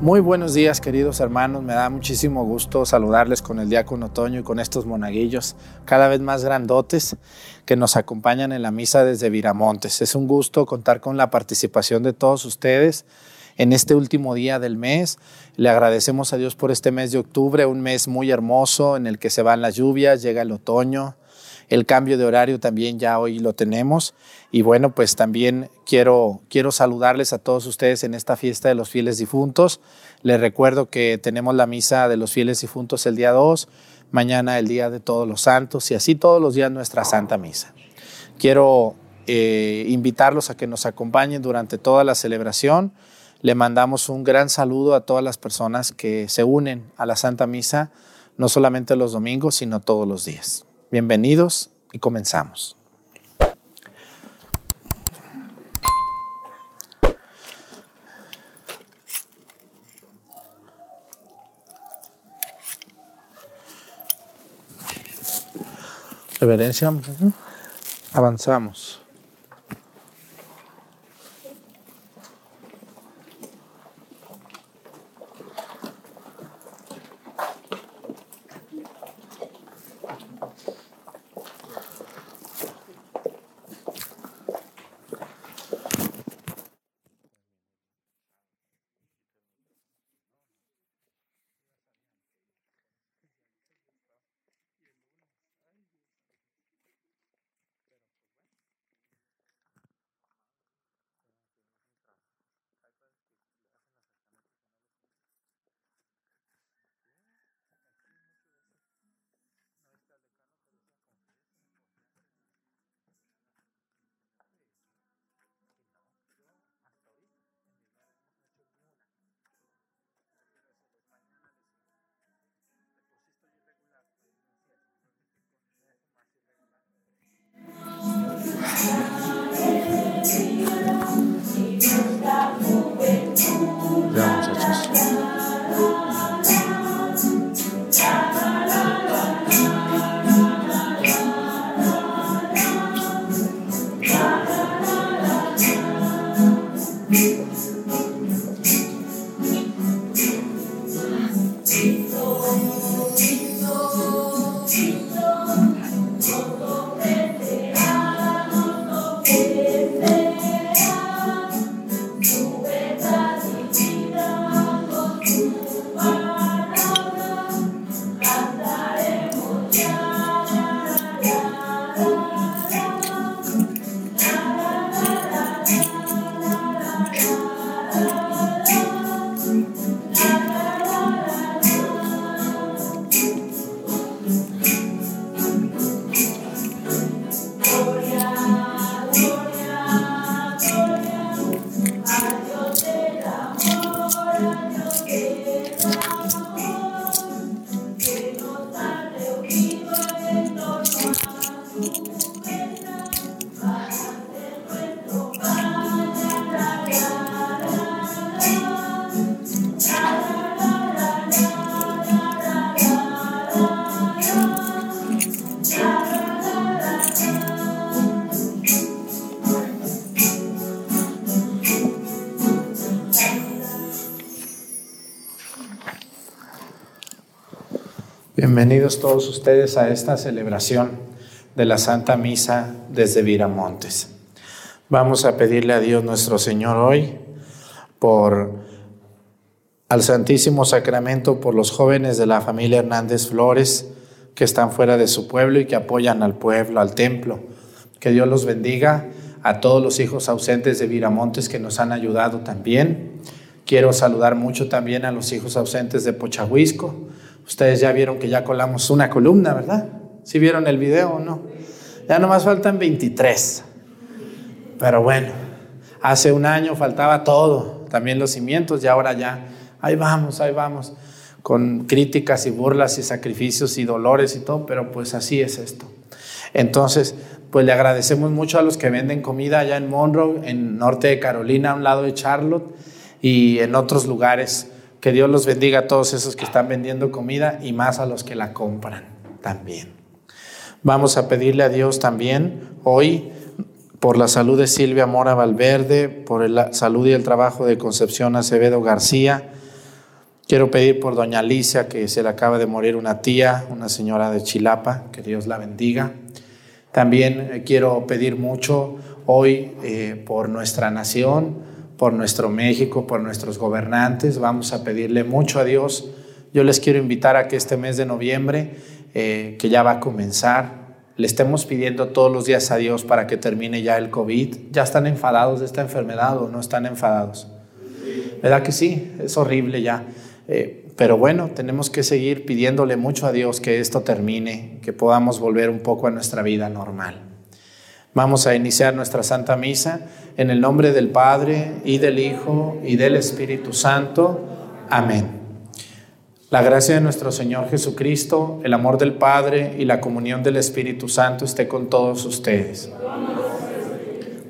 Muy buenos días, queridos hermanos. Me da muchísimo gusto saludarles con el diácono Otoño y con estos monaguillos cada vez más grandotes que nos acompañan en la misa desde Viramontes. Es un gusto contar con la participación de todos ustedes en este último día del mes. Le agradecemos a Dios por este mes de octubre, un mes muy hermoso en el que se van las lluvias, llega el otoño. El cambio de horario también ya hoy lo tenemos. Y bueno, pues también quiero, quiero saludarles a todos ustedes en esta fiesta de los fieles difuntos. Les recuerdo que tenemos la misa de los fieles difuntos el día 2, mañana el día de todos los santos y así todos los días nuestra Santa Misa. Quiero eh, invitarlos a que nos acompañen durante toda la celebración. Le mandamos un gran saludo a todas las personas que se unen a la Santa Misa, no solamente los domingos, sino todos los días. Bienvenidos y comenzamos. Reverencia, avanzamos. Bienvenidos todos ustedes a esta celebración de la Santa Misa desde Viramontes. Vamos a pedirle a Dios nuestro Señor hoy por al Santísimo Sacramento, por los jóvenes de la familia Hernández Flores que están fuera de su pueblo y que apoyan al pueblo, al templo. Que Dios los bendiga a todos los hijos ausentes de Viramontes que nos han ayudado también. Quiero saludar mucho también a los hijos ausentes de Pochahuisco Ustedes ya vieron que ya colamos una columna, ¿verdad? ¿Sí vieron el video o no? Ya nomás faltan 23. Pero bueno, hace un año faltaba todo, también los cimientos, y ahora ya, ahí vamos, ahí vamos, con críticas y burlas y sacrificios y dolores y todo, pero pues así es esto. Entonces, pues le agradecemos mucho a los que venden comida allá en Monroe, en norte de Carolina, a un lado de Charlotte y en otros lugares que Dios los bendiga a todos esos que están vendiendo comida y más a los que la compran también. Vamos a pedirle a Dios también hoy por la salud de Silvia Mora Valverde, por la salud y el trabajo de Concepción Acevedo García, Quiero pedir por doña Alicia, que se le acaba de morir una tía, una señora de Chilapa, que Dios la bendiga. También eh, quiero pedir mucho hoy eh, por nuestra nación, por nuestro México, por nuestros gobernantes. Vamos a pedirle mucho a Dios. Yo les quiero invitar a que este mes de noviembre, eh, que ya va a comenzar, le estemos pidiendo todos los días a Dios para que termine ya el COVID. ¿Ya están enfadados de esta enfermedad o no están enfadados? ¿Verdad que sí? Es horrible ya. Eh, pero bueno, tenemos que seguir pidiéndole mucho a Dios que esto termine, que podamos volver un poco a nuestra vida normal. Vamos a iniciar nuestra Santa Misa en el nombre del Padre y del Hijo y del Espíritu Santo. Amén. La gracia de nuestro Señor Jesucristo, el amor del Padre y la comunión del Espíritu Santo esté con todos ustedes.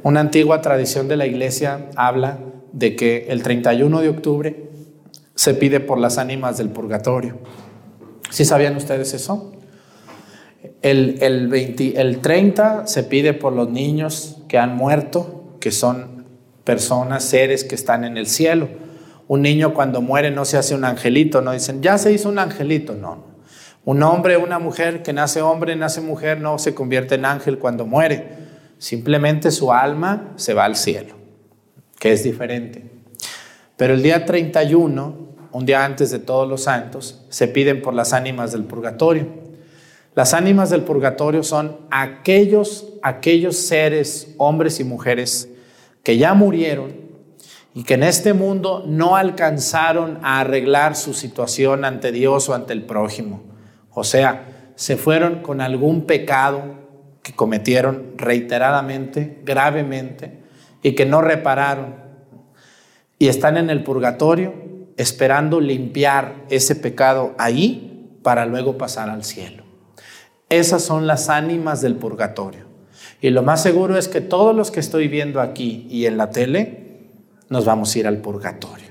Una antigua tradición de la Iglesia habla de que el 31 de octubre se pide por las ánimas del purgatorio. ¿Sí sabían ustedes eso? El, el, el 30 se pide por los niños que han muerto, que son personas, seres que están en el cielo. Un niño cuando muere no se hace un angelito, no dicen, ya se hizo un angelito, no. Un hombre, una mujer que nace hombre, nace mujer, no se convierte en ángel cuando muere. Simplemente su alma se va al cielo, que es diferente. Pero el día 31 un día antes de todos los santos, se piden por las ánimas del purgatorio. Las ánimas del purgatorio son aquellos, aquellos seres, hombres y mujeres, que ya murieron y que en este mundo no alcanzaron a arreglar su situación ante Dios o ante el prójimo. O sea, se fueron con algún pecado que cometieron reiteradamente, gravemente, y que no repararon. Y están en el purgatorio esperando limpiar ese pecado ahí para luego pasar al cielo. Esas son las ánimas del purgatorio. Y lo más seguro es que todos los que estoy viendo aquí y en la tele nos vamos a ir al purgatorio.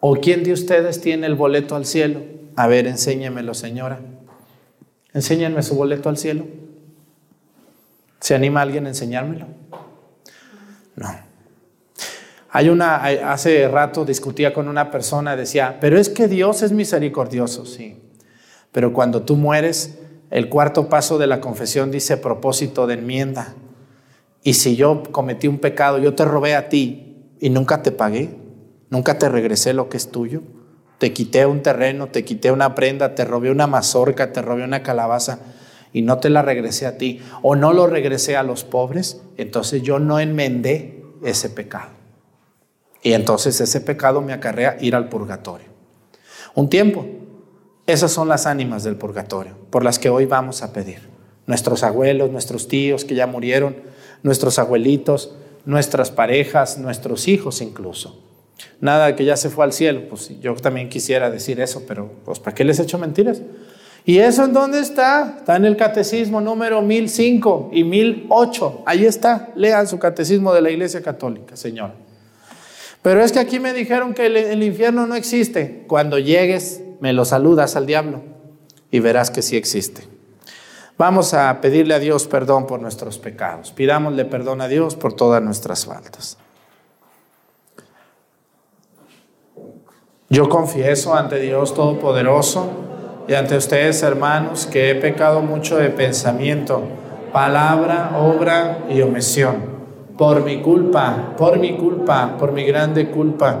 ¿O quién de ustedes tiene el boleto al cielo? A ver, enséñemelo, señora. Enséñenme su boleto al cielo. ¿Se anima alguien a enseñármelo? No. Hay una, hace rato discutía con una persona, decía, pero es que Dios es misericordioso, sí. Pero cuando tú mueres, el cuarto paso de la confesión dice propósito de enmienda. Y si yo cometí un pecado, yo te robé a ti y nunca te pagué, nunca te regresé lo que es tuyo, te quité un terreno, te quité una prenda, te robé una mazorca, te robé una calabaza y no te la regresé a ti, o no lo regresé a los pobres, entonces yo no enmendé ese pecado. Y entonces ese pecado me acarrea ir al purgatorio. Un tiempo. Esas son las ánimas del purgatorio, por las que hoy vamos a pedir. Nuestros abuelos, nuestros tíos que ya murieron, nuestros abuelitos, nuestras parejas, nuestros hijos incluso. Nada que ya se fue al cielo, pues yo también quisiera decir eso, pero pues ¿para qué les he hecho mentiras? ¿Y eso en dónde está? Está en el catecismo número 1005 y 1008. Ahí está. Lean su catecismo de la Iglesia Católica, Señor. Pero es que aquí me dijeron que el, infierno no existe. Cuando llegues, me lo saludas al diablo y verás que sí existe. Vamos a pedirle a Dios perdón por nuestros pecados. Pidámosle perdón a Dios por todas nuestras faltas. Yo confieso ante Dios Todopoderoso y ante ustedes, hermanos, que he pecado mucho de pensamiento, palabra, obra y omisión por mi culpa, por mi culpa, por mi grande culpa.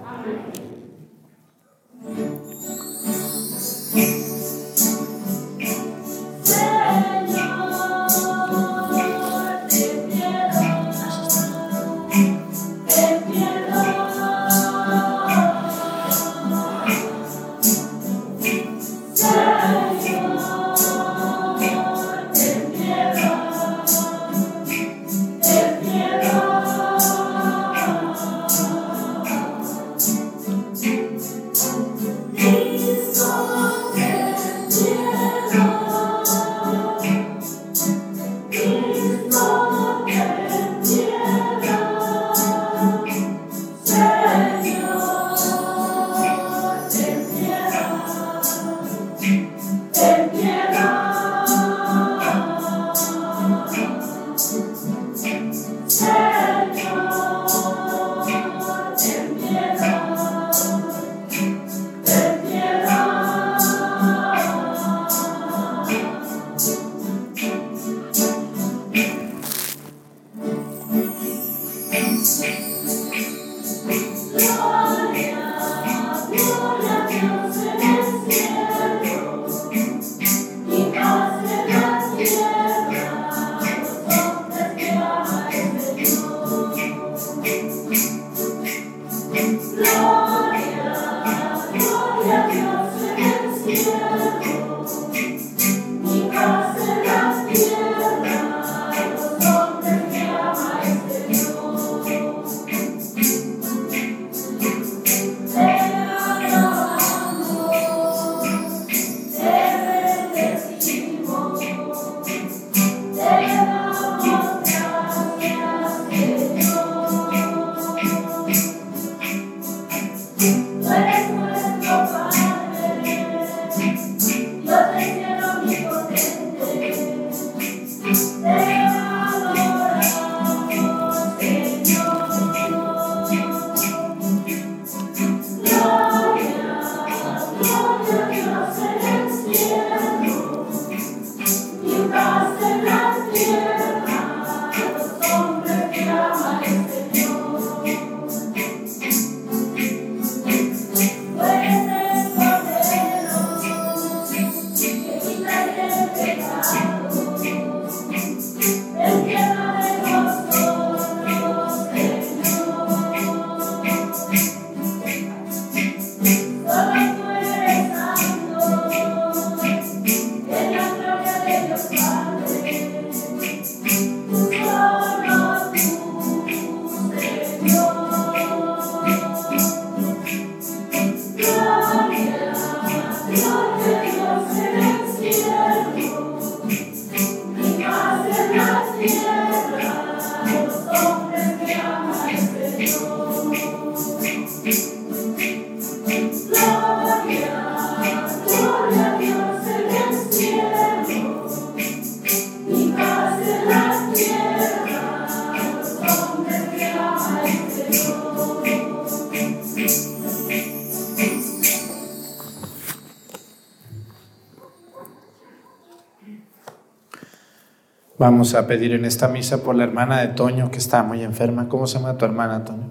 Vamos a pedir en esta misa por la hermana de Toño que está muy enferma. ¿Cómo se llama tu hermana, Toño?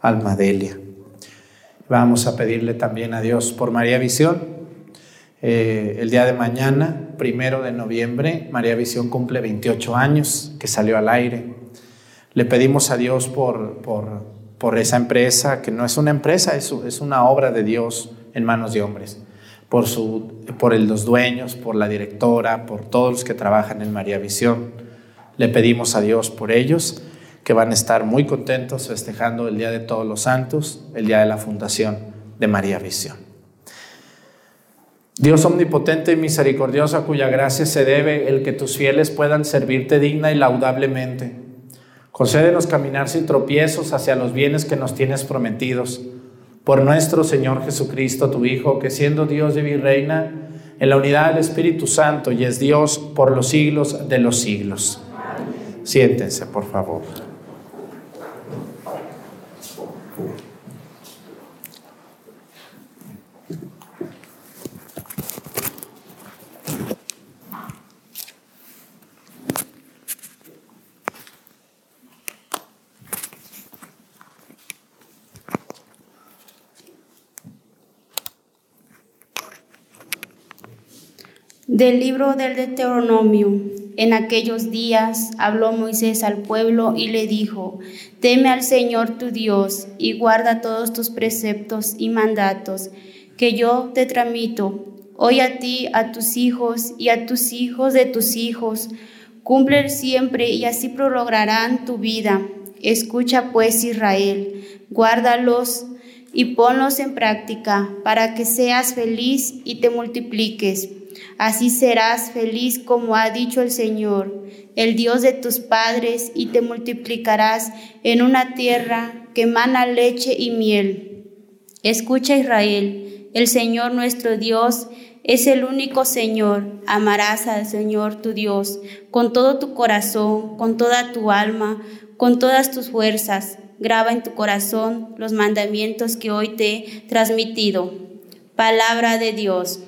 Almadelia. Vamos a pedirle también a Dios por María Visión. Eh, el día de mañana, primero de noviembre, María Visión cumple 28 años, que salió al aire. Le pedimos a Dios por, por, por esa empresa, que no es una empresa, es, es una obra de Dios en manos de hombres por, su, por los dueños, por la directora, por todos los que trabajan en María Visión. Le pedimos a Dios por ellos, que van a estar muy contentos festejando el Día de Todos los Santos, el Día de la Fundación de María Visión. Dios omnipotente y misericordioso, a cuya gracia se debe el que tus fieles puedan servirte digna y laudablemente. Concédenos caminar sin tropiezos hacia los bienes que nos tienes prometidos por nuestro Señor Jesucristo, tu Hijo, que siendo Dios y reina en la unidad del Espíritu Santo y es Dios por los siglos de los siglos. Siéntense, por favor. Del libro del Deuteronomio. En aquellos días habló Moisés al pueblo y le dijo, Teme al Señor tu Dios y guarda todos tus preceptos y mandatos que yo te tramito. Hoy a ti, a tus hijos y a tus hijos de tus hijos. Cumple siempre y así prolongarán tu vida. Escucha pues Israel, guárdalos y ponlos en práctica para que seas feliz y te multipliques Así serás feliz como ha dicho el Señor, el Dios de tus padres, y te multiplicarás en una tierra que mana leche y miel. Escucha Israel, el Señor nuestro Dios es el único Señor. Amarás al Señor tu Dios con todo tu corazón, con toda tu alma, con todas tus fuerzas graba en tu corazón los mandamientos que hoy te he transmitido. Palabra de Dios.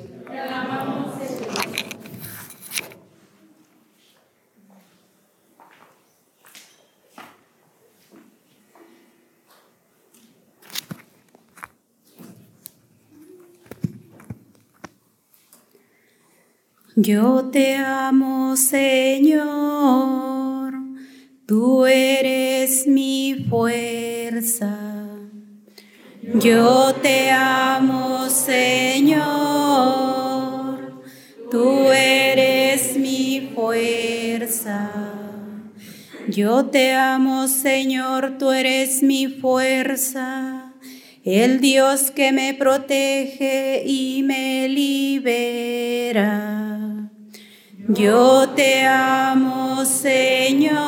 Yo te amo, Señor tú eres mi fuerza. Yo te amo, Señor, tú eres mi fuerza. Yo te amo, Señor, tú eres mi fuerza, el Dios que me protege y me libera. Yo te amo, Señor,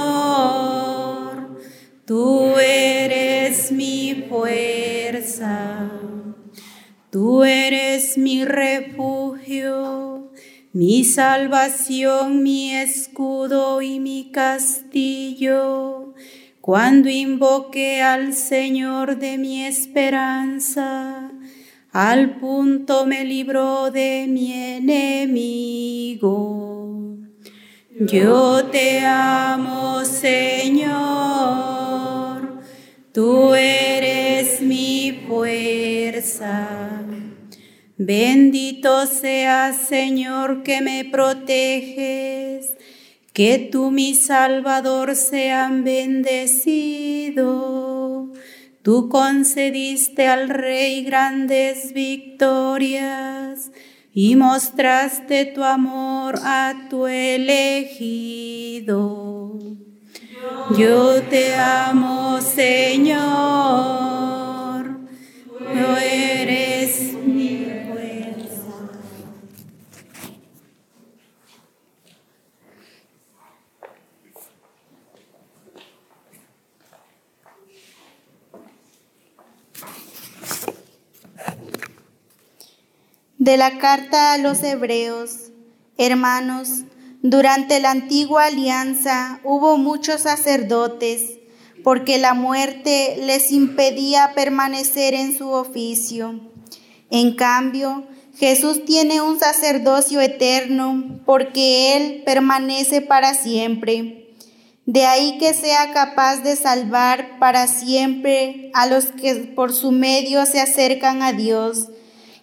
tú eres mi fuerza, tú eres mi refugio, mi salvación, mi escudo y mi castillo. Cuando invoqué al Señor de mi esperanza, al punto me libró de mi enemigo. Yo te amo, Señor, tú eres mi fuerza. Bendito seas, Señor, que me proteges, que tú, mi Salvador, sean bendecido. Tú concediste al Rey grandes victorias y mostraste tu amor a tu elegido. Yo te amo, Señor, tú eres mi fuerza. De la carta a los hebreos, hermanos, durante la antigua alianza hubo muchos sacerdotes, porque la muerte les impedía permanecer en su oficio. En cambio, Jesús tiene un sacerdocio eterno, porque Él permanece para siempre. De ahí que sea capaz de salvar para siempre a los que por su medio se acercan a Dios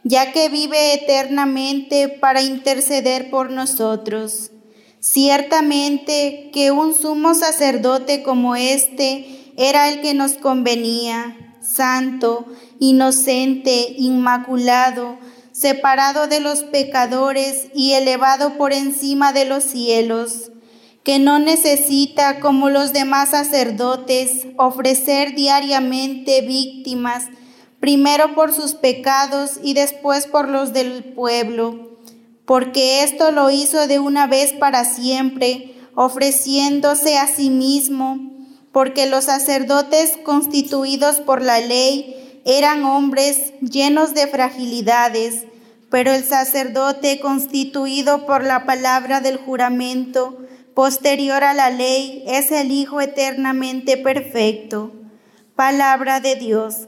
ya que vive eternamente para interceder por nosotros. Ciertamente que un sumo sacerdote como este era el que nos convenía, santo, inocente, inmaculado, separado de los pecadores y elevado por encima de los cielos, que no necesita, como los demás sacerdotes, ofrecer diariamente víctimas, primero por sus pecados y después por los del pueblo, porque esto lo hizo de una vez para siempre, ofreciéndose a sí mismo, porque los sacerdotes constituidos por la ley eran hombres llenos de fragilidades, pero el sacerdote constituido por la palabra del juramento posterior a la ley es el Hijo eternamente perfecto. Palabra de Dios.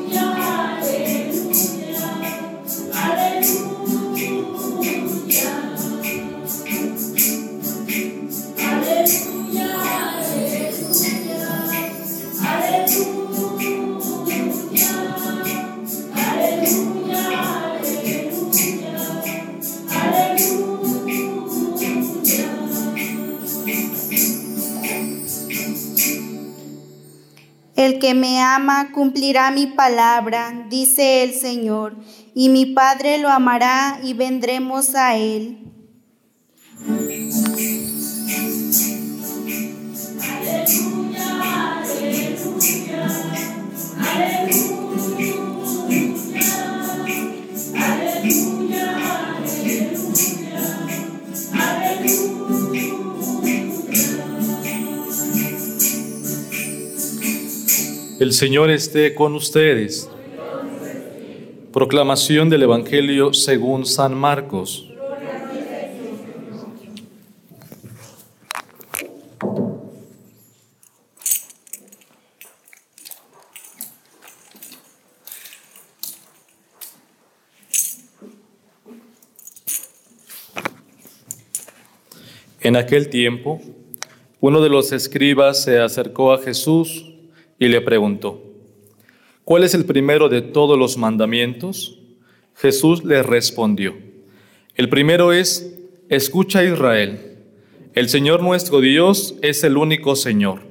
El que me ama cumplirá mi palabra, dice el Señor, y mi Padre lo amará y vendremos a él. El Señor esté con ustedes. Proclamación del Evangelio según San Marcos. En aquel tiempo, uno de los escribas se acercó a Jesús y le preguntó, ¿cuál es el primero de todos los mandamientos? Jesús le respondió, el primero es, escucha Israel, el Señor nuestro Dios es el único Señor.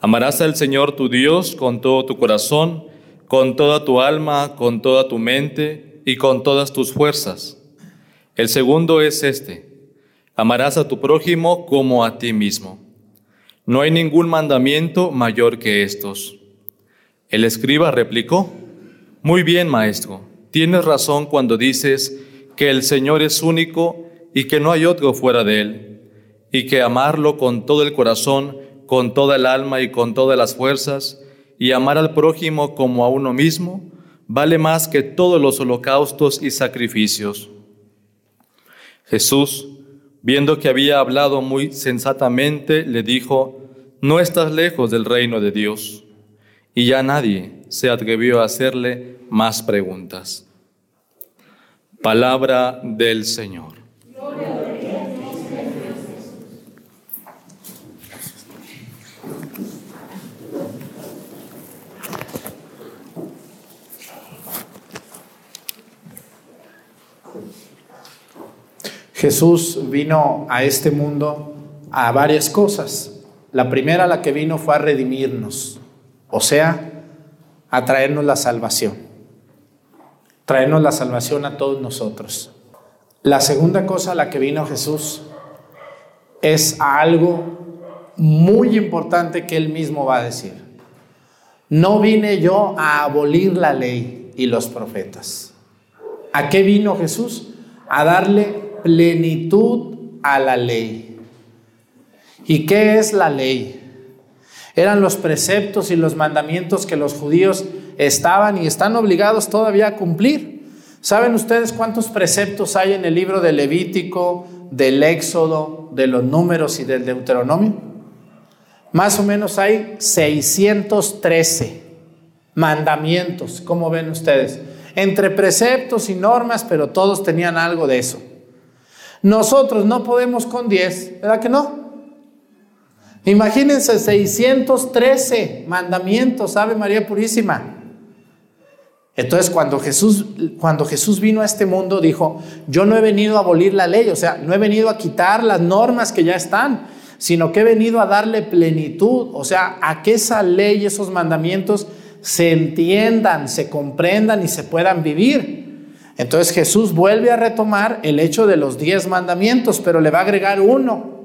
Amarás al Señor tu Dios con todo tu corazón, con toda tu alma, con toda tu mente y con todas tus fuerzas. El segundo es este, amarás a tu prójimo como a ti mismo. No hay ningún mandamiento mayor que estos. El escriba replicó, Muy bien, maestro, tienes razón cuando dices que el Señor es único y que no hay otro fuera de él, y que amarlo con todo el corazón, con toda el alma y con todas las fuerzas, y amar al prójimo como a uno mismo, vale más que todos los holocaustos y sacrificios. Jesús, viendo que había hablado muy sensatamente, le dijo, no estás lejos del reino de Dios. Y ya nadie se atrevió a hacerle más preguntas. Palabra del Señor. Jesús vino a este mundo a varias cosas. La primera la que vino fue a redimirnos, o sea, a traernos la salvación. Traernos la salvación a todos nosotros. La segunda cosa a la que vino Jesús es a algo muy importante que él mismo va a decir. No vine yo a abolir la ley y los profetas. ¿A qué vino Jesús? A darle plenitud a la ley. ¿Y qué es la ley? Eran los preceptos y los mandamientos que los judíos estaban y están obligados todavía a cumplir. ¿Saben ustedes cuántos preceptos hay en el libro de Levítico, del Éxodo, de los números y del Deuteronomio? Más o menos hay 613 mandamientos, ¿cómo ven ustedes? Entre preceptos y normas, pero todos tenían algo de eso. Nosotros no podemos con 10, ¿verdad que no? Imagínense 613 mandamientos, ¿sabe María Purísima? Entonces cuando Jesús, cuando Jesús vino a este mundo dijo, yo no he venido a abolir la ley, o sea, no he venido a quitar las normas que ya están, sino que he venido a darle plenitud, o sea, a que esa ley, esos mandamientos se entiendan, se comprendan y se puedan vivir. Entonces Jesús vuelve a retomar el hecho de los diez mandamientos, pero le va a agregar uno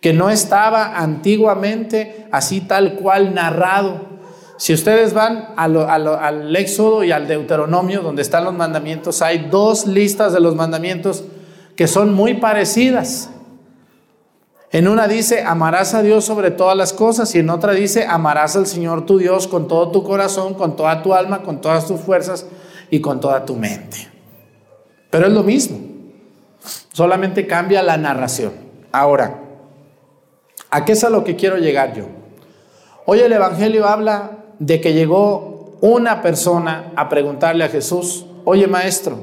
que no estaba antiguamente así tal cual narrado. Si ustedes van al Éxodo y al Deuteronomio, donde están los mandamientos, hay dos listas de los mandamientos que son muy parecidas. En una dice, amarás a Dios sobre todas las cosas y en otra dice, amarás al Señor tu Dios con todo tu corazón, con toda tu alma, con todas tus fuerzas y con toda tu mente. Pero es lo mismo, solamente cambia la narración. Ahora, ¿a qué es a lo que quiero llegar yo? Hoy el Evangelio habla de que llegó una persona a preguntarle a Jesús, oye maestro,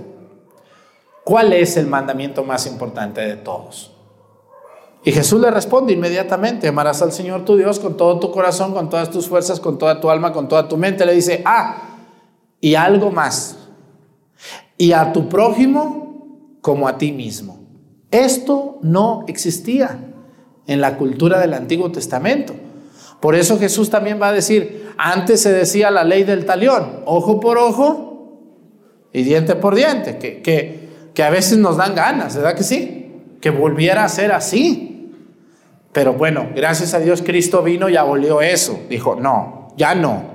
¿cuál es el mandamiento más importante de todos? Y Jesús le responde inmediatamente, amarás al Señor tu Dios con todo tu corazón, con todas tus fuerzas, con toda tu alma, con toda tu mente. Le dice, ah, y algo más. Y a tu prójimo como a ti mismo. Esto no existía en la cultura del Antiguo Testamento. Por eso Jesús también va a decir, antes se decía la ley del talión, ojo por ojo y diente por diente, que, que, que a veces nos dan ganas, ¿verdad que sí? Que volviera a ser así. Pero bueno, gracias a Dios Cristo vino y abolió eso. Dijo, no, ya no.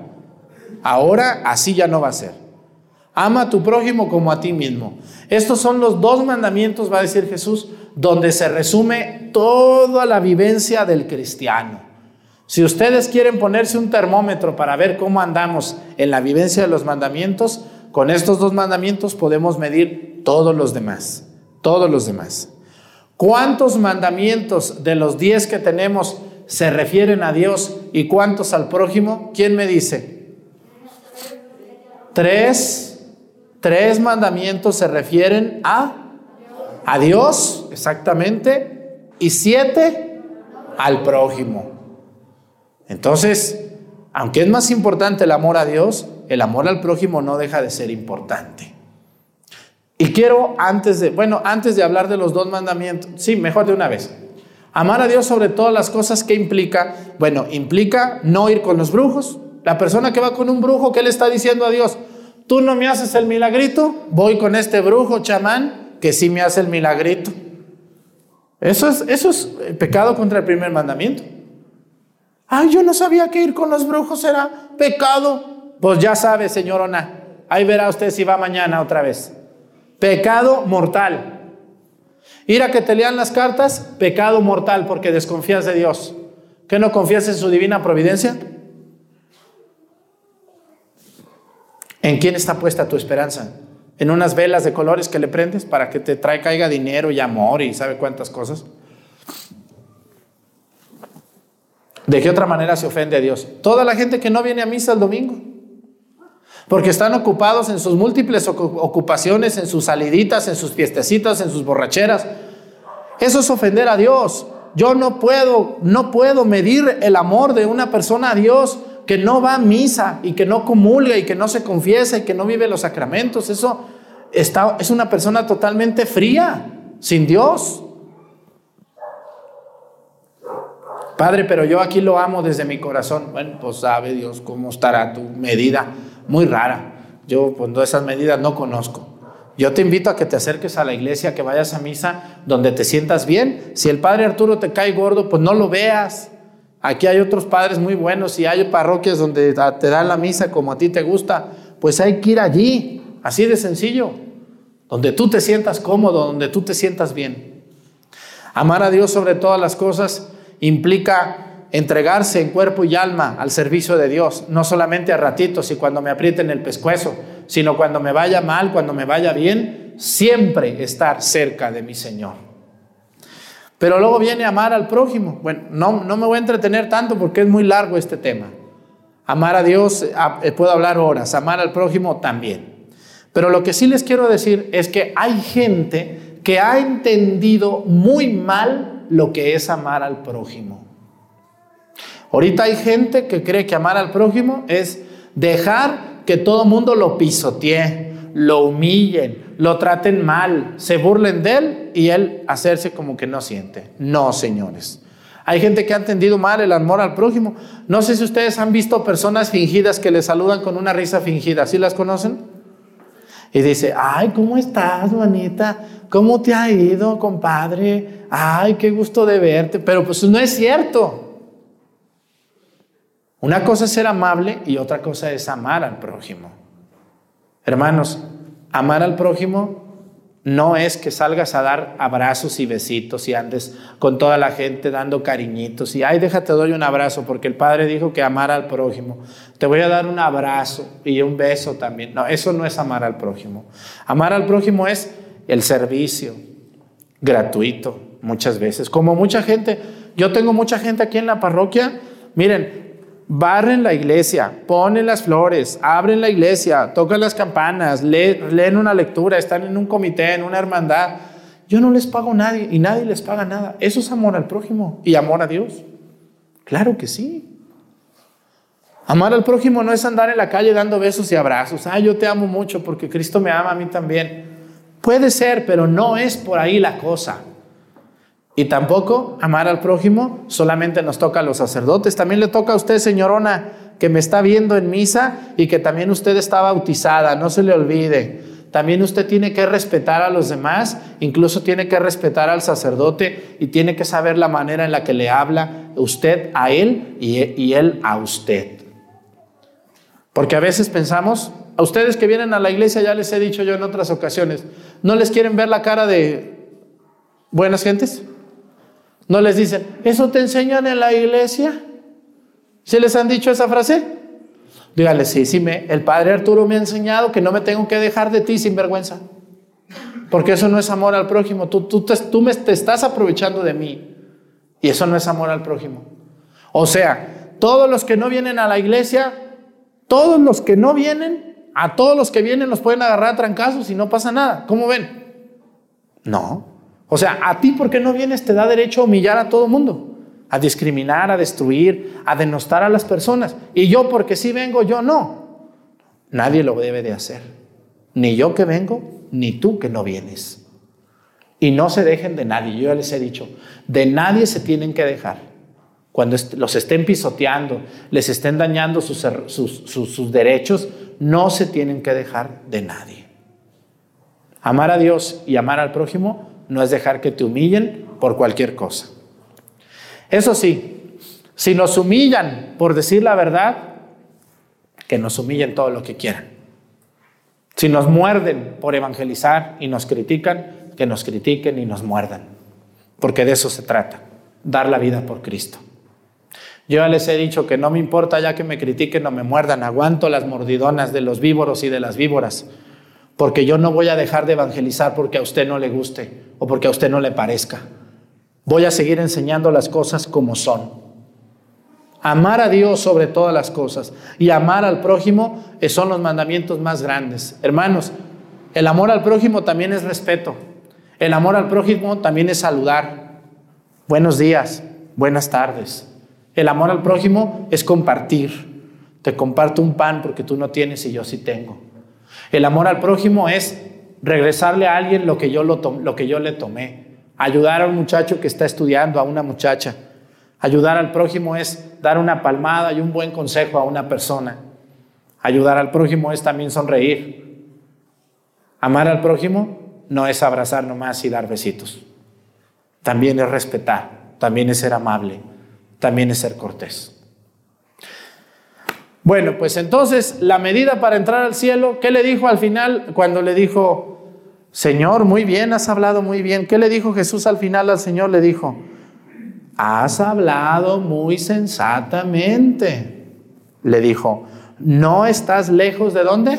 Ahora así ya no va a ser. Ama a tu prójimo como a ti mismo. Estos son los dos mandamientos, va a decir Jesús, donde se resume toda la vivencia del cristiano. Si ustedes quieren ponerse un termómetro para ver cómo andamos en la vivencia de los mandamientos, con estos dos mandamientos podemos medir todos los demás, todos los demás. ¿Cuántos mandamientos de los diez que tenemos se refieren a Dios y cuántos al prójimo? ¿Quién me dice? Tres, mandamientos se refieren a, a Dios, exactamente. y siete al prójimo. Entonces, aunque es más importante el amor a Dios, el amor al prójimo no deja de ser importante. Y quiero antes de, bueno, antes de hablar de los dos mandamientos, sí, mejor de una vez. Amar a Dios sobre todas las cosas que implica, bueno, implica no ir con los brujos. La persona que va con un brujo, ¿qué le está diciendo a Dios? Tú no me haces el milagrito, voy con este brujo chamán que sí me hace el milagrito. Eso es, eso es pecado contra el primer mandamiento. Ay, yo no sabía que ir con los brujos era pecado. Pues ya sabe, señorona. Ahí verá usted si va mañana otra vez. Pecado mortal. Ir a que te lean las cartas, pecado mortal porque desconfías de Dios. ¿Que no confías en su divina providencia? ¿En quién está puesta tu esperanza? ¿En unas velas de colores que le prendes para que te trae, caiga dinero y amor y sabe cuántas cosas? ¿De qué otra manera se ofende a Dios? Toda la gente que no viene a misa el domingo. Porque están ocupados en sus múltiples ocupaciones, en sus saliditas, en sus fiestecitas, en sus borracheras. Eso es ofender a Dios. Yo no puedo, no puedo medir el amor de una persona a Dios que no va a misa y que no comulga y que no se confiesa y que no vive los sacramentos. Eso está, es una persona totalmente fría, sin Dios. Padre, pero yo aquí lo amo desde mi corazón. Bueno, pues sabe Dios cómo estará tu medida muy rara. Yo, pues, esas medidas no conozco. Yo te invito a que te acerques a la iglesia, que vayas a misa donde te sientas bien. Si el padre Arturo te cae gordo, pues no lo veas. Aquí hay otros padres muy buenos y hay parroquias donde te dan la misa como a ti te gusta. Pues hay que ir allí, así de sencillo, donde tú te sientas cómodo, donde tú te sientas bien. Amar a Dios sobre todas las cosas implica entregarse en cuerpo y alma al servicio de Dios, no solamente a ratitos y cuando me aprieten el pescuezo, sino cuando me vaya mal, cuando me vaya bien, siempre estar cerca de mi Señor. Pero luego viene amar al prójimo. Bueno, no, no me voy a entretener tanto porque es muy largo este tema. Amar a Dios, eh, puedo hablar horas, amar al prójimo también. Pero lo que sí les quiero decir es que hay gente que ha entendido muy mal lo que es amar al prójimo. Ahorita hay gente que cree que amar al prójimo es dejar que todo mundo lo pisotee, lo humillen, lo traten mal, se burlen de él y él hacerse como que no siente. No, señores. Hay gente que ha entendido mal el amor al prójimo. No sé si ustedes han visto personas fingidas que le saludan con una risa fingida. ¿Sí las conocen? Y dice, ay, ¿cómo estás, manita? ¿Cómo te ha ido, compadre? Ay, qué gusto de verte. Pero pues no es cierto. Una cosa es ser amable y otra cosa es amar al prójimo. Hermanos, amar al prójimo no es que salgas a dar abrazos y besitos y andes con toda la gente dando cariñitos y, ay, déjate, doy un abrazo, porque el Padre dijo que amar al prójimo. Te voy a dar un abrazo y un beso también. No, eso no es amar al prójimo. Amar al prójimo es el servicio gratuito muchas veces. Como mucha gente, yo tengo mucha gente aquí en la parroquia, miren, barren la iglesia, ponen las flores, abren la iglesia, tocan las campanas, leen una lectura, están en un comité, en una hermandad. Yo no les pago a nadie y nadie les paga nada. Eso es amor al prójimo y amor a Dios. Claro que sí. Amar al prójimo no es andar en la calle dando besos y abrazos. Ah, yo te amo mucho porque Cristo me ama a mí también. Puede ser, pero no es por ahí la cosa. Y tampoco amar al prójimo solamente nos toca a los sacerdotes, también le toca a usted, señorona, que me está viendo en misa y que también usted está bautizada, no se le olvide. También usted tiene que respetar a los demás, incluso tiene que respetar al sacerdote y tiene que saber la manera en la que le habla usted a él y, él a usted. Porque a veces pensamos, a ustedes que vienen a la iglesia, ya les he dicho yo en otras ocasiones, ¿no les quieren ver la cara de buenas gentes? No les dicen, ¿eso te enseñan en la iglesia? ¿Se les han dicho esa frase? Dígale, sí, sí, me, el padre Arturo me ha enseñado que no me tengo que dejar de ti sin vergüenza. Porque eso no es amor al prójimo. Tú, tú, te, tú me, te estás aprovechando de mí. Y eso no es amor al prójimo. O sea, todos los que no vienen a la iglesia, todos los que no vienen, a todos los que vienen los pueden agarrar a trancazos y no pasa nada. ¿Cómo ven? No. O sea, a ti, ¿por qué no vienes? Te da derecho a humillar a todo mundo, a discriminar, a destruir, a denostar a las personas. Y yo, porque sí vengo, yo no. Nadie lo debe de hacer. Ni yo que vengo, ni tú que no vienes. Y no se dejen de nadie. Yo ya les he dicho, de nadie se tienen que dejar. Cuando los estén pisoteando, les estén dañando sus, sus derechos, no se tienen que dejar de nadie. Amar a Dios y amar al prójimo no es dejar que te humillen por cualquier cosa. Eso sí, si nos humillan por decir la verdad, que nos humillen todo lo que quieran. Si nos muerden por evangelizar y nos critican, que nos critiquen y nos muerdan. Porque de eso se trata, dar la vida por Cristo. Yo ya les he dicho que no me importa ya que me critiquen o me muerdan, aguanto las mordidonas de los víboros y de las víboras, porque yo no voy a dejar de evangelizar porque a usted no le guste o porque a usted no le parezca. Voy a seguir enseñando las cosas como son. Amar a Dios sobre todas las cosas y amar al prójimo son los mandamientos más grandes. Hermanos, el amor al prójimo también es respeto. El amor al prójimo también es saludar. Buenos días, buenas tardes. El amor al prójimo es compartir. Te comparto un pan porque tú no tienes y yo sí tengo. El amor al prójimo es regresarle a alguien lo que yo, lo, lo que yo le tomé. Ayudar a un muchacho que está estudiando, a una muchacha. Ayudar al prójimo es dar una palmada y un buen consejo a una persona. Ayudar al prójimo es también sonreír. Amar al prójimo no es abrazar nomás y dar besitos. También es respetar, también es ser amable también es ser cortés. Bueno, pues entonces la medida para entrar al cielo, ¿qué le dijo al final cuando le dijo, Señor, muy bien, has hablado muy bien? ¿Qué le dijo Jesús al final al Señor? Le dijo, has hablado muy sensatamente. Le dijo, ¿no estás lejos de dónde?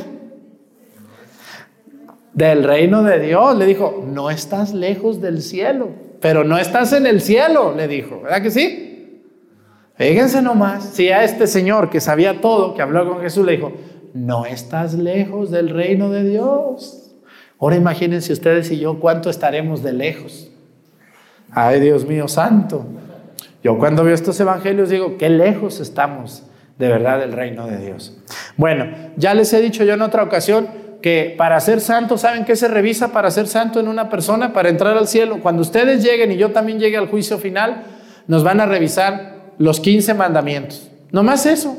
Del reino de Dios. Le dijo, no estás lejos del cielo, pero no estás en el cielo, le dijo. ¿Verdad que sí? Fíjense nomás, si a este señor que sabía todo, que habló con Jesús, le dijo, no estás lejos del reino de Dios. Ahora imagínense ustedes y yo cuánto estaremos de lejos. Ay, Dios mío santo. Yo cuando veo estos evangelios digo, qué lejos estamos de verdad del reino de Dios. Bueno, ya les he dicho yo en otra ocasión que para ser santo, ¿saben qué se revisa para ser santo en una persona, para entrar al cielo? Cuando ustedes lleguen y yo también llegue al juicio final, nos van a revisar los 15 mandamientos. No más eso.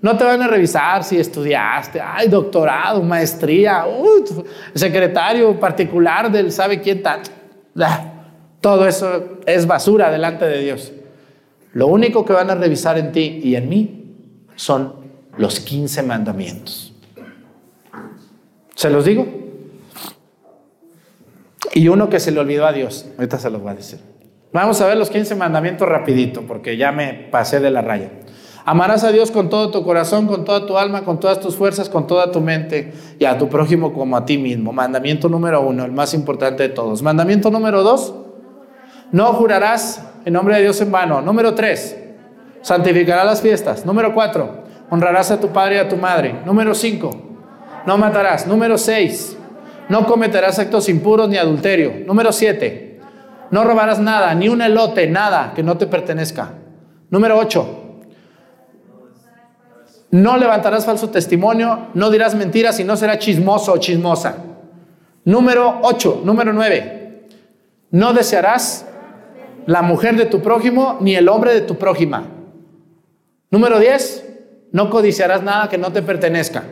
No te van a revisar si estudiaste, ay, doctorado, maestría, secretario particular del sabe quién tal. Todo eso es basura delante de Dios. Lo único que van a revisar en ti y en mí son los 15 mandamientos. ¿Se los digo? Y uno que se le olvidó a Dios. Ahorita se los voy a decir. Vamos a ver los 15 mandamientos rapidito, porque ya me pasé de la raya. Amarás a Dios con todo tu corazón, con toda tu alma, con todas tus fuerzas, con toda tu mente y a tu prójimo como a ti mismo. Mandamiento número uno, el más importante de todos. Mandamiento número dos, no jurarás en nombre de Dios en vano. Número tres, santificarás las fiestas. Número cuatro, honrarás a tu padre y a tu madre. Número cinco, no matarás. Número seis, no cometerás actos impuros ni adulterio. Número siete, no robarás nada, ni un elote, nada que no te pertenezca. Número 8. No levantarás falso testimonio, no dirás mentiras y no serás chismoso o chismosa. Número 8. Número 9. No desearás la mujer de tu prójimo ni el hombre de tu prójima. Número 10. No codiciarás nada que no te pertenezca.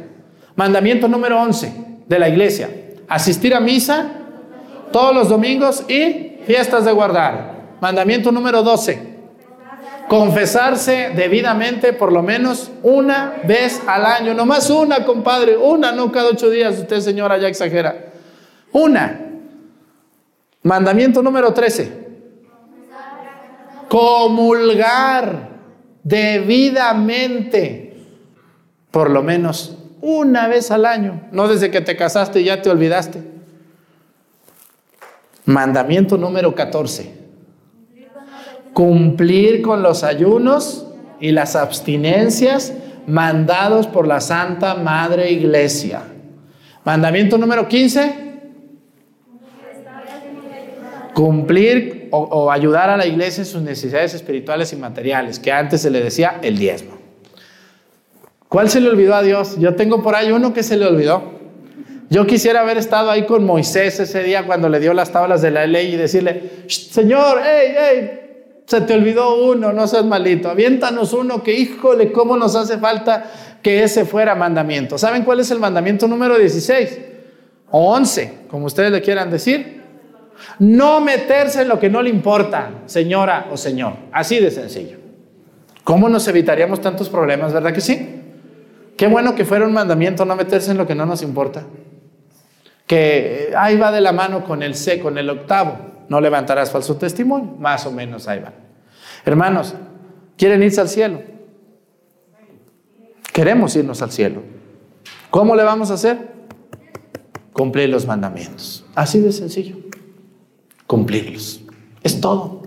Mandamiento número 11 de la iglesia. Asistir a misa todos los domingos y Fiestas de guardar. Mandamiento número 12. Confesarse debidamente por lo menos una vez al año. No más una, compadre. Una, no cada ocho días. Usted, señora, ya exagera. Una. Mandamiento número 13. Comulgar debidamente por lo menos una vez al año. No desde que te casaste y ya te olvidaste. Mandamiento número 14. Cumplir con los ayunos y las abstinencias mandados por la Santa Madre Iglesia. Mandamiento número 15. Cumplir o, ayudar a la iglesia en sus necesidades espirituales y materiales, que antes se le decía el diezmo. ¿Cuál se le olvidó a Dios? Yo tengo por ahí uno que se le olvidó. Yo quisiera haber estado ahí con Moisés ese día cuando le dio las tablas de la ley y decirle, Señor, hey, hey, se te olvidó uno, no seas malito, aviéntanos uno que, híjole, cómo nos hace falta que ese fuera mandamiento. ¿Saben cuál es el mandamiento número 16? O 11, como ustedes le quieran decir. No meterse en lo que no le importa, señora o señor. Así de sencillo. ¿Cómo nos evitaríamos tantos problemas, verdad que sí? Qué bueno que fuera un mandamiento no meterse en lo que no nos importa. Que ahí va de la mano con el C, con el octavo. No levantarás falso testimonio. Más o menos ahí va. Hermanos, ¿quieren irse al cielo? Queremos irnos al cielo. ¿Cómo le vamos a hacer? Cumplir los mandamientos. Así de sencillo. Cumplirlos. Es todo.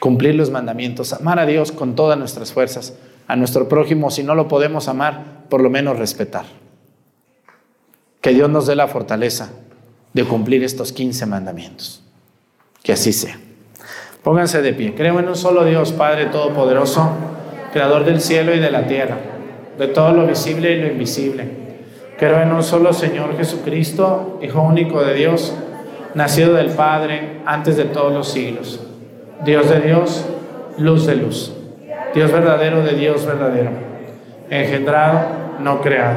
Cumplir los mandamientos. Amar a Dios con todas nuestras fuerzas a nuestro prójimo, si no lo podemos amar, por lo menos respetar. Que Dios nos dé la fortaleza de cumplir estos 15 mandamientos. Que así sea. Pónganse de pie. Creo en un solo Dios, Padre Todopoderoso, Creador del cielo y de la tierra, de todo lo visible y lo invisible. Creo en un solo Señor Jesucristo, Hijo único de Dios, nacido del Padre antes de todos los siglos. Dios de Dios, luz de luz Dios verdadero de Dios verdadero, engendrado, no creado,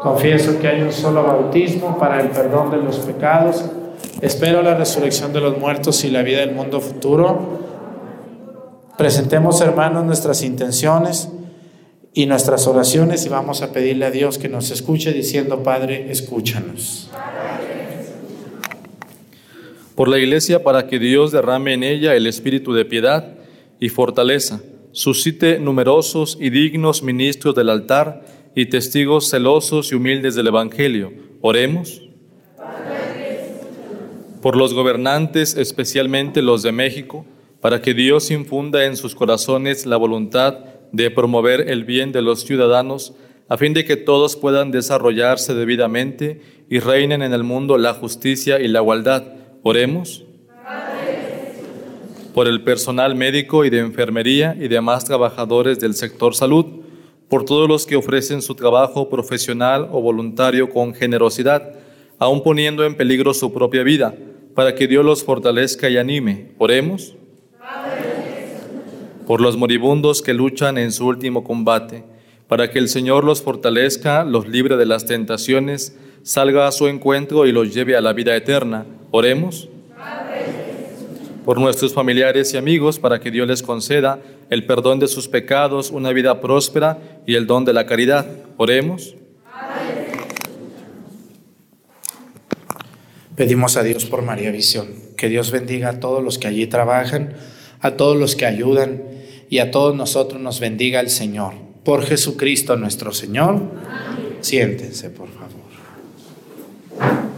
Confieso que hay un solo bautismo para el perdón de los pecados. Espero la resurrección de los muertos y la vida del mundo futuro. Presentemos, hermanos, nuestras intenciones y nuestras oraciones y vamos a pedirle a Dios que nos escuche diciendo, Padre, escúchanos. Por la iglesia, para que Dios derrame en ella el espíritu de piedad y fortaleza, suscite numerosos y dignos ministros del altar y testigos celosos y humildes del Evangelio. Oremos. Por los gobernantes, especialmente los de México, para que Dios infunda en sus corazones la voluntad de promover el bien de los ciudadanos, a fin de que todos puedan desarrollarse debidamente y reinen en el mundo la justicia y la igualdad. Oremos. Por el personal médico y de enfermería y demás trabajadores del sector salud, por todos los que ofrecen su trabajo profesional o voluntario con generosidad, aun poniendo en peligro su propia vida, para que Dios los fortalezca y anime. Oremos. Por los moribundos que luchan en su último combate, para que el Señor los fortalezca, los libre de las tentaciones, salga a su encuentro y los lleve a la vida eterna. Oremos por nuestros familiares y amigos, para que Dios les conceda el perdón de sus pecados, una vida próspera y el don de la caridad. Oremos. Pedimos a Dios por María Visión, que Dios bendiga a todos los que allí trabajan, a todos los que ayudan y a todos nosotros nos bendiga el Señor. Por Jesucristo nuestro Señor. Siéntense, por favor.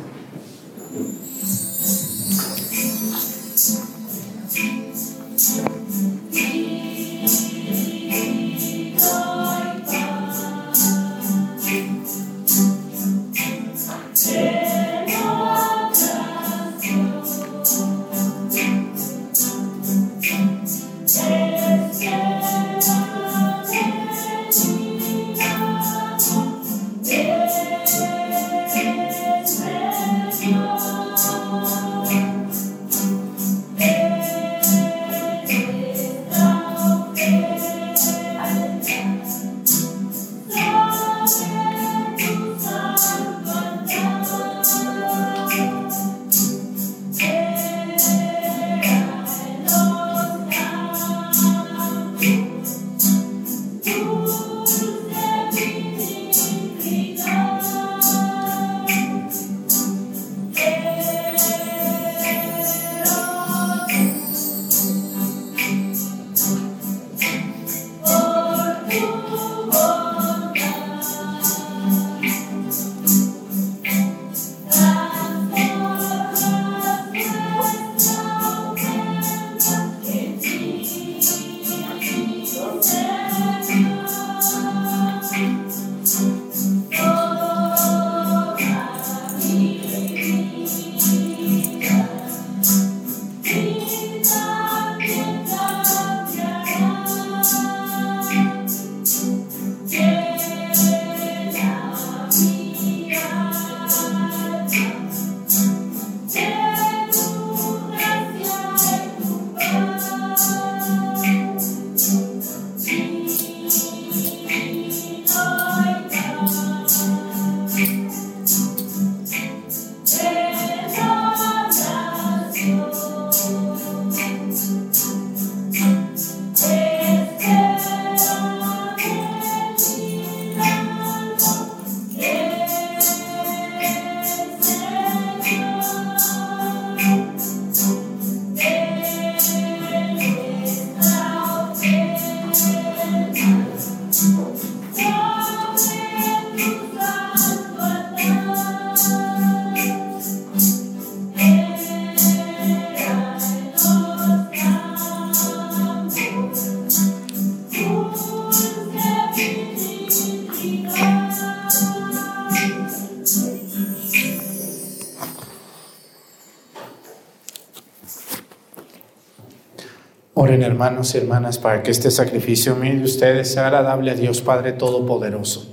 Oren hermanos y hermanas para que este sacrificio mío de ustedes sea agradable a Dios Padre Todopoderoso.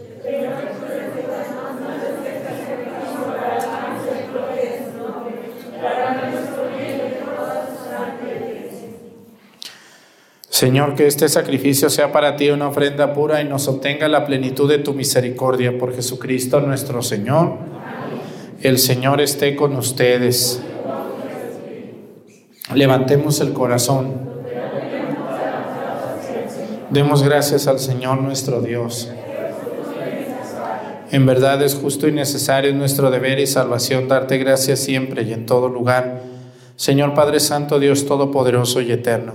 Señor, que este sacrificio sea para ti una ofrenda pura y nos obtenga la plenitud de tu misericordia por Jesucristo nuestro Señor. El Señor esté con ustedes. Levantemos el corazón. Demos gracias al Señor nuestro Dios. En verdad es justo y necesario nuestro deber y salvación darte gracias siempre y en todo lugar. Señor Padre Santo, Dios Todopoderoso y Eterno,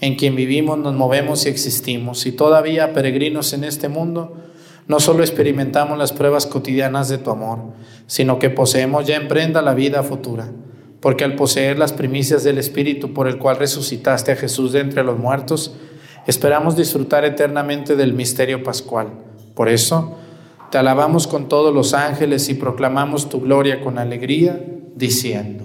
en quien vivimos, nos movemos y existimos, y todavía peregrinos en este mundo, no solo experimentamos las pruebas cotidianas de tu amor, sino que poseemos ya en prenda la vida futura, porque al poseer las primicias del Espíritu por el cual resucitaste a Jesús de entre los muertos, Esperamos disfrutar eternamente del misterio pascual. Por eso, te alabamos con todos los ángeles y proclamamos tu gloria con alegría, diciendo.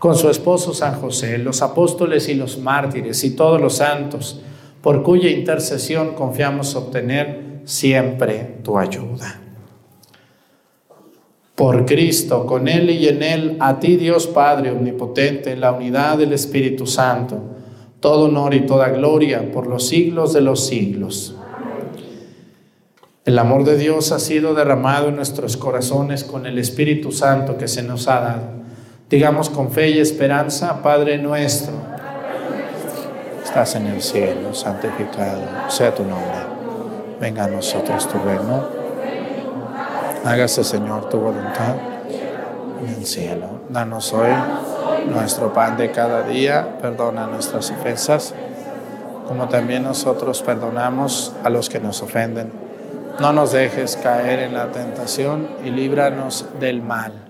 con su esposo San José, los apóstoles y los mártires y todos los santos, por cuya intercesión confiamos obtener siempre tu ayuda. Por Cristo, con Él y en Él, a ti Dios Padre Omnipotente, en la unidad del Espíritu Santo, todo honor y toda gloria por los siglos de los siglos. El amor de Dios ha sido derramado en nuestros corazones con el Espíritu Santo que se nos ha dado. Digamos con fe y esperanza, Padre nuestro, estás en el cielo, santificado sea tu nombre. Venga a nosotros tu reino. Hágase, Señor, tu voluntad en el cielo. Danos hoy nuestro pan de cada día. Perdona nuestras ofensas, como también nosotros perdonamos a los que nos ofenden. No nos dejes caer en la tentación y líbranos del mal.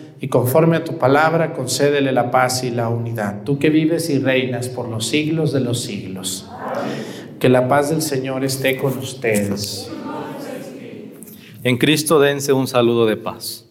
y conforme a tu palabra concédele la paz y la unidad. Tú que vives y reinas por los siglos de los siglos. Que la paz del Señor esté con ustedes. En Cristo dense un saludo de paz.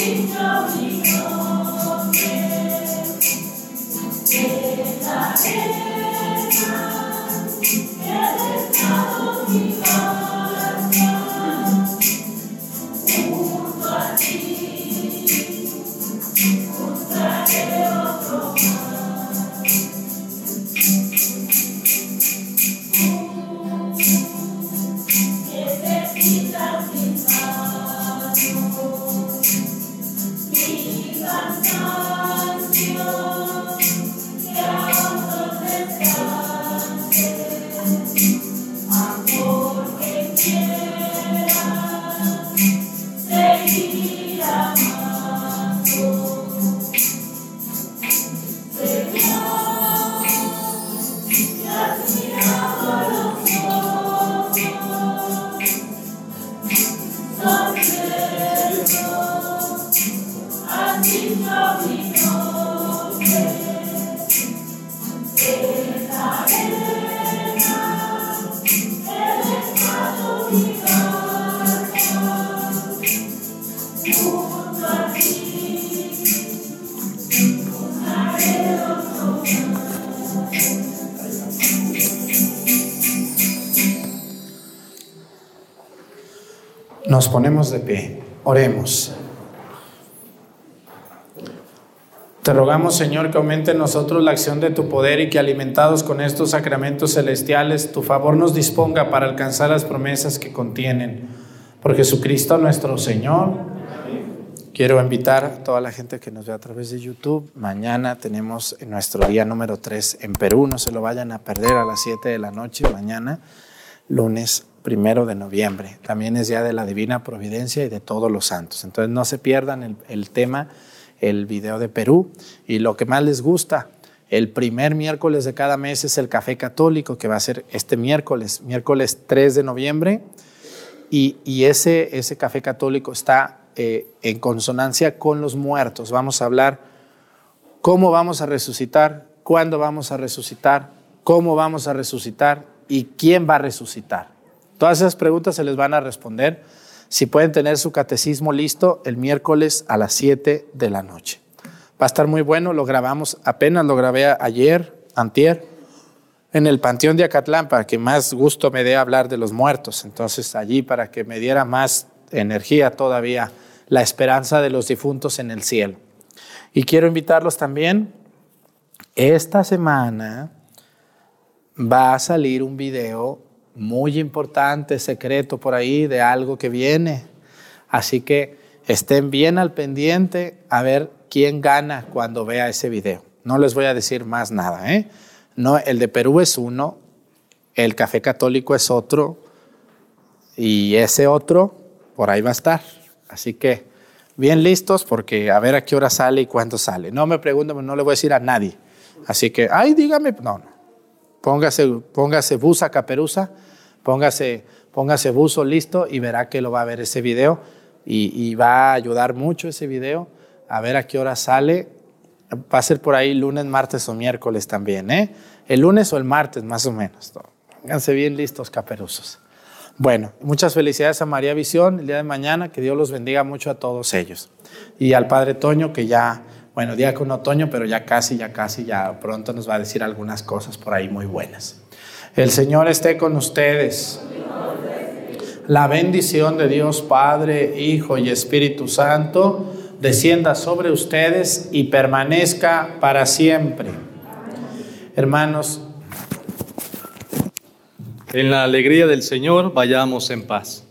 Extraordinário. Rogamos, Señor, que aumente en nosotros la acción de tu poder y que alimentados con estos sacramentos celestiales, tu favor nos disponga para alcanzar las promesas que contienen. Por Jesucristo nuestro Señor. Quiero invitar a toda la gente que nos ve a través de YouTube. Mañana tenemos nuestro día número 3 en Perú. No se lo vayan a perder a las 7 de la noche. Mañana, lunes primero de noviembre. También es Día de la Divina Providencia y de todos los santos. Entonces no se pierdan el, el tema, el video de Perú. Y lo que más les gusta, el primer miércoles de cada mes es el Café Católico, que va a ser este miércoles, miércoles 3 de noviembre. Y, ese, ese Café Católico está eh, en consonancia con los muertos. Vamos a hablar cómo vamos a resucitar, cuándo vamos a resucitar, cómo vamos a resucitar y quién va a resucitar. Todas esas preguntas se les van a responder si pueden tener su catecismo listo el miércoles a las 7 de la noche. Va a estar muy bueno, lo grabamos, apenas lo grabé ayer, antier, en el Panteón de Acatlán para que más gusto me dé hablar de los muertos. Entonces allí para que me diera más energía todavía la esperanza de los difuntos en el cielo. Y quiero invitarlos también, esta semana va a salir un video muy importante, secreto por ahí, de algo que viene. Así que estén bien al pendiente a ver quién gana cuando vea ese video. No les voy a decir más nada. ¿eh? No, el de Perú es uno, el café católico es otro y ese otro por ahí va a estar. Así que bien listos porque a ver a qué hora sale y cuándo sale. No me pregunten, no le voy a decir a nadie. Así que, ay, dígame, no, no. Póngase, póngase busa caperuza, póngase, póngase buzo listo y verá que lo va a ver ese video y, va a ayudar mucho ese video a ver a qué hora sale. Va a ser por ahí lunes, martes o miércoles también, ¿eh? El lunes o el martes, más o menos. Pónganse bien listos, caperuzos. Bueno, muchas felicidades a María Visión el día de mañana, que Dios los bendiga mucho a todos ellos. Y al Padre Toño, que ya, bueno, día con otoño, pero ya casi, ya casi, ya pronto nos va a decir algunas cosas por ahí muy buenas. El Señor esté con ustedes. La bendición de Dios Padre, Hijo y Espíritu Santo descienda sobre ustedes y permanezca para siempre. Hermanos, En la alegría del Señor vayamos en paz.